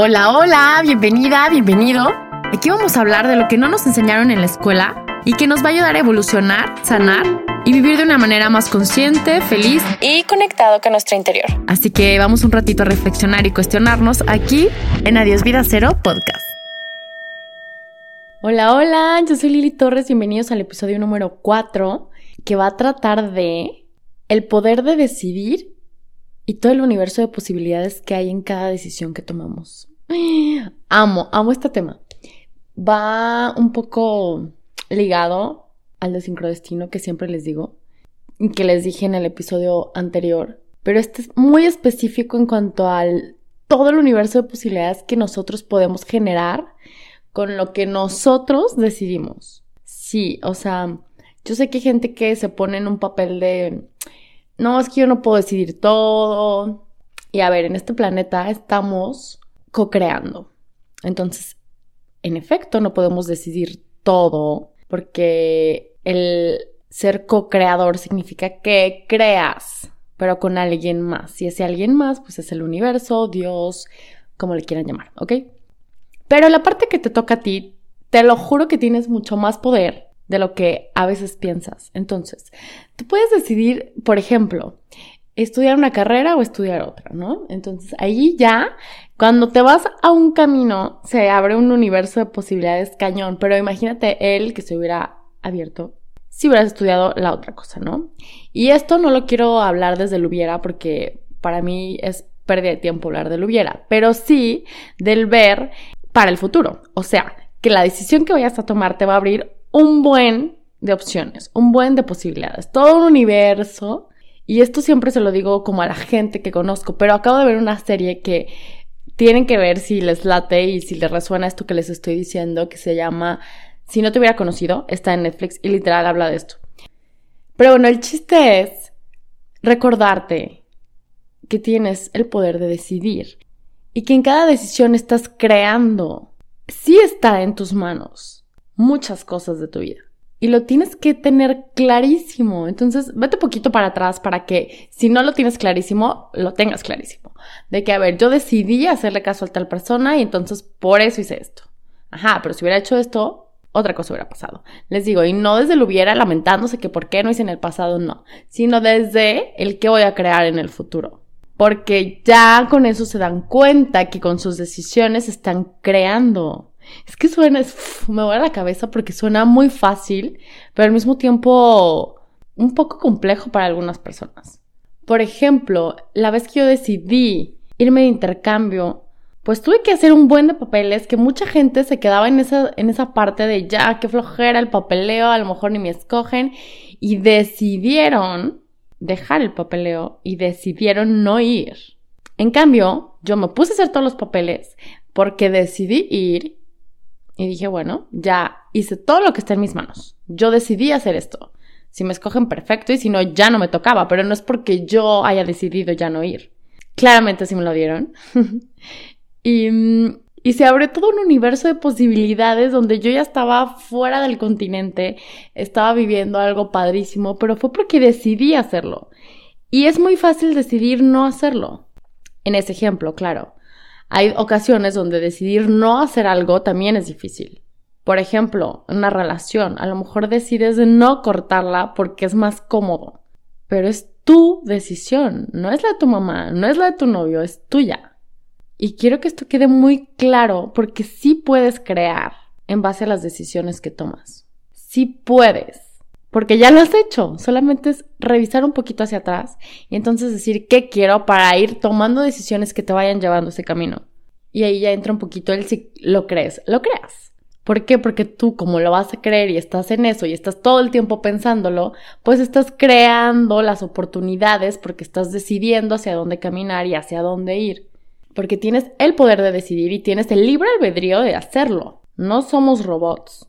Hola, hola, bienvenida, bienvenido. Aquí vamos a hablar de lo que no nos enseñaron en la escuela y que nos va a ayudar a evolucionar, sanar y vivir de una manera más consciente, feliz y conectado con nuestro interior. Así que vamos un ratito a reflexionar y cuestionarnos aquí en Adiós Vida Cero Podcast. Hola, hola, yo soy Lili Torres, bienvenidos al episodio número 4 que va a tratar de el poder de decidir y todo el universo de posibilidades que hay en cada decisión que tomamos. Amo, amo este tema. Va un poco ligado al de sincrodestino que siempre les digo, que les dije en el episodio anterior, pero este es muy específico en cuanto al todo el universo de posibilidades que nosotros podemos generar con lo que nosotros decidimos. Sí, o sea, yo sé que hay gente que se pone en un papel de no, es que yo no puedo decidir todo. Y a ver, en este planeta estamos co-creando. Entonces, en efecto, no podemos decidir todo porque el ser co-creador significa que creas, pero con alguien más. Y ese alguien más, pues es el universo, Dios, como le quieran llamar, ¿ok? Pero la parte que te toca a ti, te lo juro que tienes mucho más poder de lo que a veces piensas. Entonces, tú puedes decidir, por ejemplo, estudiar una carrera o estudiar otra, ¿no? Entonces, ahí ya, cuando te vas a un camino, se abre un universo de posibilidades cañón, pero imagínate él que se hubiera abierto si hubieras estudiado la otra cosa, ¿no? Y esto no lo quiero hablar desde el hubiera porque para mí es pérdida de tiempo hablar del hubiera, pero sí del ver para el futuro. O sea, que la decisión que vayas a tomar te va a abrir un buen de opciones, un buen de posibilidades, todo un universo. Y esto siempre se lo digo como a la gente que conozco, pero acabo de ver una serie que tienen que ver si les late y si les resuena esto que les estoy diciendo, que se llama Si no te hubiera conocido, está en Netflix y literal habla de esto. Pero bueno, el chiste es recordarte que tienes el poder de decidir y que en cada decisión estás creando. Sí está en tus manos muchas cosas de tu vida. Y lo tienes que tener clarísimo. Entonces, vete poquito para atrás para que si no lo tienes clarísimo, lo tengas clarísimo. De que, a ver, yo decidí hacerle caso a tal persona y entonces por eso hice esto. Ajá, pero si hubiera hecho esto, otra cosa hubiera pasado. Les digo, y no desde lo hubiera lamentándose que por qué no hice en el pasado, no, sino desde el que voy a crear en el futuro. Porque ya con eso se dan cuenta que con sus decisiones están creando. Es que suena, me voy a la cabeza porque suena muy fácil, pero al mismo tiempo un poco complejo para algunas personas. Por ejemplo, la vez que yo decidí irme de intercambio, pues tuve que hacer un buen de papeles que mucha gente se quedaba en esa, en esa parte de ya, qué flojera el papeleo, a lo mejor ni me escogen, y decidieron dejar el papeleo y decidieron no ir. En cambio, yo me puse a hacer todos los papeles porque decidí ir y dije, bueno, ya hice todo lo que está en mis manos. Yo decidí hacer esto. Si me escogen, perfecto, y si no, ya no me tocaba, pero no es porque yo haya decidido ya no ir. Claramente sí me lo dieron. y, y se abrió todo un universo de posibilidades donde yo ya estaba fuera del continente, estaba viviendo algo padrísimo, pero fue porque decidí hacerlo. Y es muy fácil decidir no hacerlo. En ese ejemplo, claro. Hay ocasiones donde decidir no hacer algo también es difícil. Por ejemplo, una relación, a lo mejor decides no cortarla porque es más cómodo, pero es tu decisión, no es la de tu mamá, no es la de tu novio, es tuya. Y quiero que esto quede muy claro porque sí puedes crear en base a las decisiones que tomas. Sí puedes porque ya lo has hecho, solamente es revisar un poquito hacia atrás y entonces decir qué quiero para ir tomando decisiones que te vayan llevando ese camino. Y ahí ya entra un poquito el si lo crees, lo creas. ¿Por qué? Porque tú como lo vas a creer y estás en eso y estás todo el tiempo pensándolo, pues estás creando las oportunidades porque estás decidiendo hacia dónde caminar y hacia dónde ir. Porque tienes el poder de decidir y tienes el libre albedrío de hacerlo. No somos robots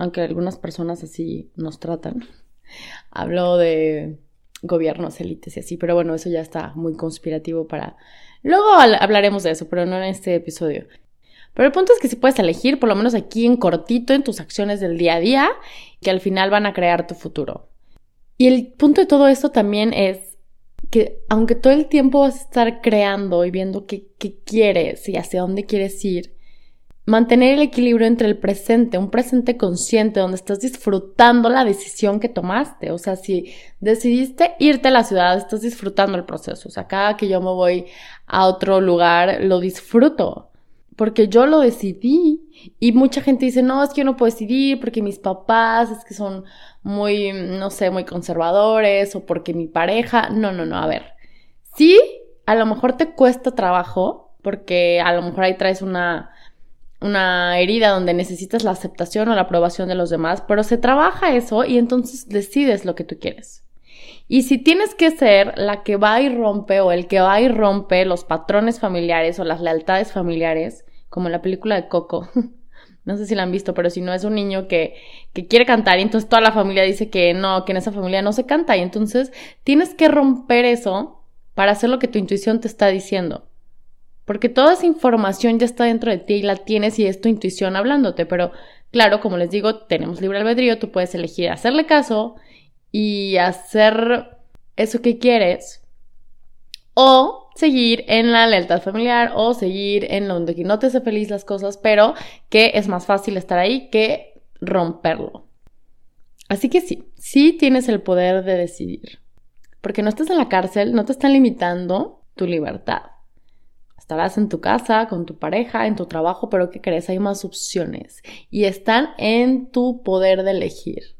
aunque algunas personas así nos tratan. Hablo de gobiernos, élites y así, pero bueno, eso ya está muy conspirativo para... Luego hablaremos de eso, pero no en este episodio. Pero el punto es que si puedes elegir, por lo menos aquí en cortito, en tus acciones del día a día, que al final van a crear tu futuro. Y el punto de todo esto también es que aunque todo el tiempo vas a estar creando y viendo qué, qué quieres y hacia dónde quieres ir, mantener el equilibrio entre el presente, un presente consciente donde estás disfrutando la decisión que tomaste. O sea, si decidiste irte a la ciudad, estás disfrutando el proceso. O sea, cada que yo me voy a otro lugar, lo disfruto. Porque yo lo decidí. Y mucha gente dice, no, es que yo no puedo decidir porque mis papás es que son muy, no sé, muy conservadores o porque mi pareja. No, no, no, a ver. Sí, a lo mejor te cuesta trabajo porque a lo mejor ahí traes una una herida donde necesitas la aceptación o la aprobación de los demás, pero se trabaja eso y entonces decides lo que tú quieres. Y si tienes que ser la que va y rompe o el que va y rompe los patrones familiares o las lealtades familiares, como en la película de Coco, no sé si la han visto, pero si no es un niño que, que quiere cantar y entonces toda la familia dice que no, que en esa familia no se canta y entonces tienes que romper eso para hacer lo que tu intuición te está diciendo. Porque toda esa información ya está dentro de ti y la tienes y es tu intuición hablándote. Pero claro, como les digo, tenemos libre albedrío, tú puedes elegir hacerle caso y hacer eso que quieres. O seguir en la lealtad familiar o seguir en donde no te hace feliz las cosas, pero que es más fácil estar ahí que romperlo. Así que sí, sí tienes el poder de decidir. Porque no estás en la cárcel, no te están limitando tu libertad. Estarás en tu casa, con tu pareja, en tu trabajo, pero ¿qué crees? Hay más opciones y están en tu poder de elegir.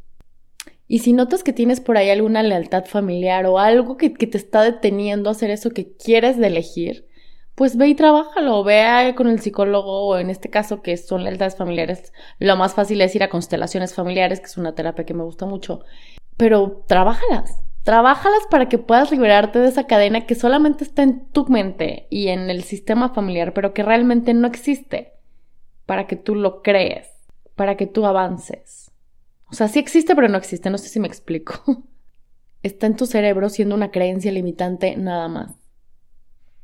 Y si notas que tienes por ahí alguna lealtad familiar o algo que, te está deteniendo a hacer eso que quieres de elegir, pues ve y trabájalo, ve con el psicólogo o en este caso que son lealtades familiares, lo más fácil es ir a constelaciones familiares, que es una terapia que me gusta mucho, pero trabájalas, Trabájalas para que puedas liberarte de esa cadena que solamente está en tu mente y en el sistema familiar, pero que realmente no existe, para que tú lo crees, para que tú avances. O sea, sí existe, pero no existe, no sé si me explico. Está en tu cerebro siendo una creencia limitante nada más.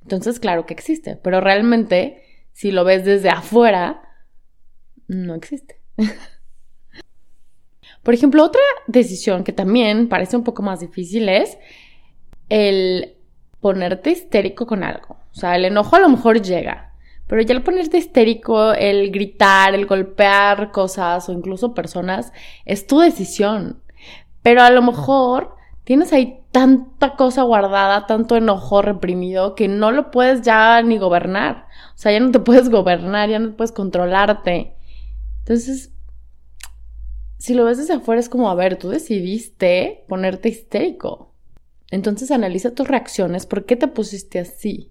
Entonces, claro que existe, pero realmente, si lo ves desde afuera, no existe. Por ejemplo, otra decisión que también parece un poco más difícil es el ponerte histérico con algo. O sea, el enojo a lo mejor llega, pero ya el ponerte histérico, el gritar, el golpear cosas o incluso personas, es tu decisión. Pero a lo mejor tienes ahí tanta cosa guardada, tanto enojo reprimido, que no lo puedes ya ni gobernar. O sea, ya no te puedes gobernar, ya no puedes controlarte. Entonces, si lo ves desde afuera es como, a ver, tú decidiste ponerte histérico. Entonces analiza tus reacciones, ¿por qué te pusiste así?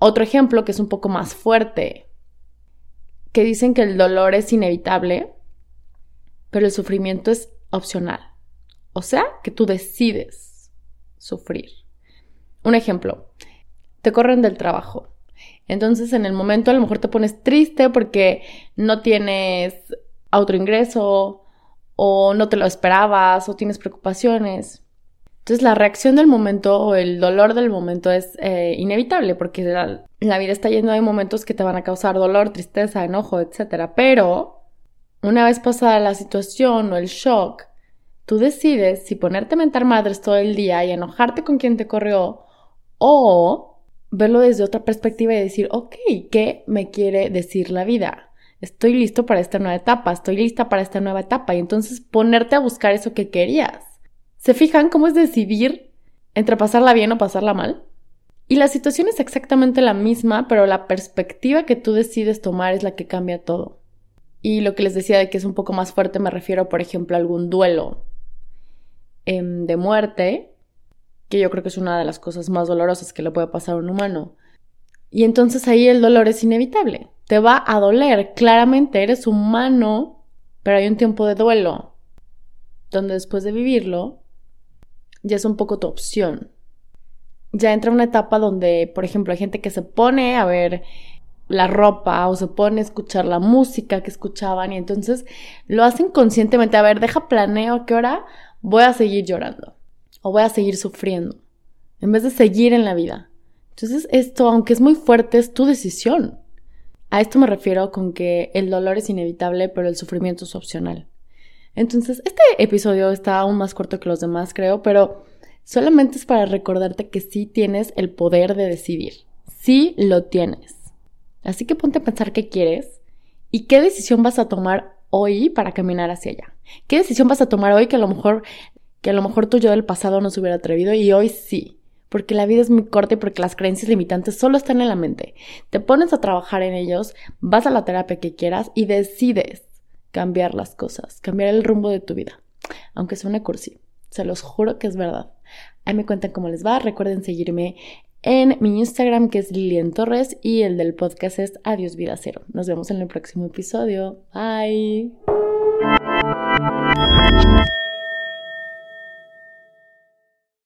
Otro ejemplo que es un poco más fuerte, que dicen que el dolor es inevitable, pero el sufrimiento es opcional. O sea, que tú decides sufrir. Un ejemplo, te corren del trabajo. Entonces en el momento a lo mejor te pones triste porque no tienes otro ingreso o no te lo esperabas o tienes preocupaciones. Entonces la reacción del momento o el dolor del momento es eh, inevitable porque la, vida está llena de momentos que te van a causar dolor, tristeza, enojo, etc. Pero una vez pasada la situación o el shock, tú decides si ponerte a mentar madres todo el día y enojarte con quien te corrió o verlo desde otra perspectiva y decir, ok, ¿qué me quiere decir la vida? Estoy listo para esta nueva etapa, estoy lista para esta nueva etapa y entonces ponerte a buscar eso que querías. ¿Se fijan cómo es decidir entre pasarla bien o pasarla mal? Y la situación es exactamente la misma, pero la perspectiva que tú decides tomar es la que cambia todo. Y lo que les decía de que es un poco más fuerte me refiero, por ejemplo, a algún duelo em, de muerte, que yo creo que es una de las cosas más dolorosas que le puede pasar a un humano. Y entonces ahí el dolor es inevitable te va a doler. Claramente eres humano, pero hay un tiempo de duelo, donde después de vivirlo, ya es un poco tu opción. Ya entra una etapa donde, por ejemplo, hay gente que se pone a ver la ropa o se pone a escuchar la música que escuchaban y entonces lo hacen conscientemente. A ver, deja planeo a qué hora voy a seguir llorando o voy a seguir sufriendo en vez de seguir en la vida. Entonces esto, aunque es muy fuerte, es tu decisión. A esto me refiero con que el dolor es inevitable, pero el sufrimiento es opcional. Entonces, este episodio está aún más corto que los demás, creo, pero Solamente es para recordarte que sí tienes el poder de decidir. Sí lo tienes. Así que ponte a pensar qué quieres y qué decisión vas a tomar hoy para caminar hacia allá. ¿Qué decisión vas a tomar hoy que a lo mejor que a lo mejor tú yo del pasado no se hubiera atrevido y hoy sí? Porque la vida es muy corta y porque las creencias limitantes solo están en la mente. Te pones a trabajar en ellos, vas a la terapia que quieras y decides cambiar las cosas, cambiar el rumbo de tu vida. Aunque suene cursi, se los juro que es verdad. Ahí me cuentan cómo les va. Recuerden seguirme en mi Instagram que es Lilian Torres y el del podcast es Adiós Vida Cero. Nos vemos en el próximo episodio. Bye.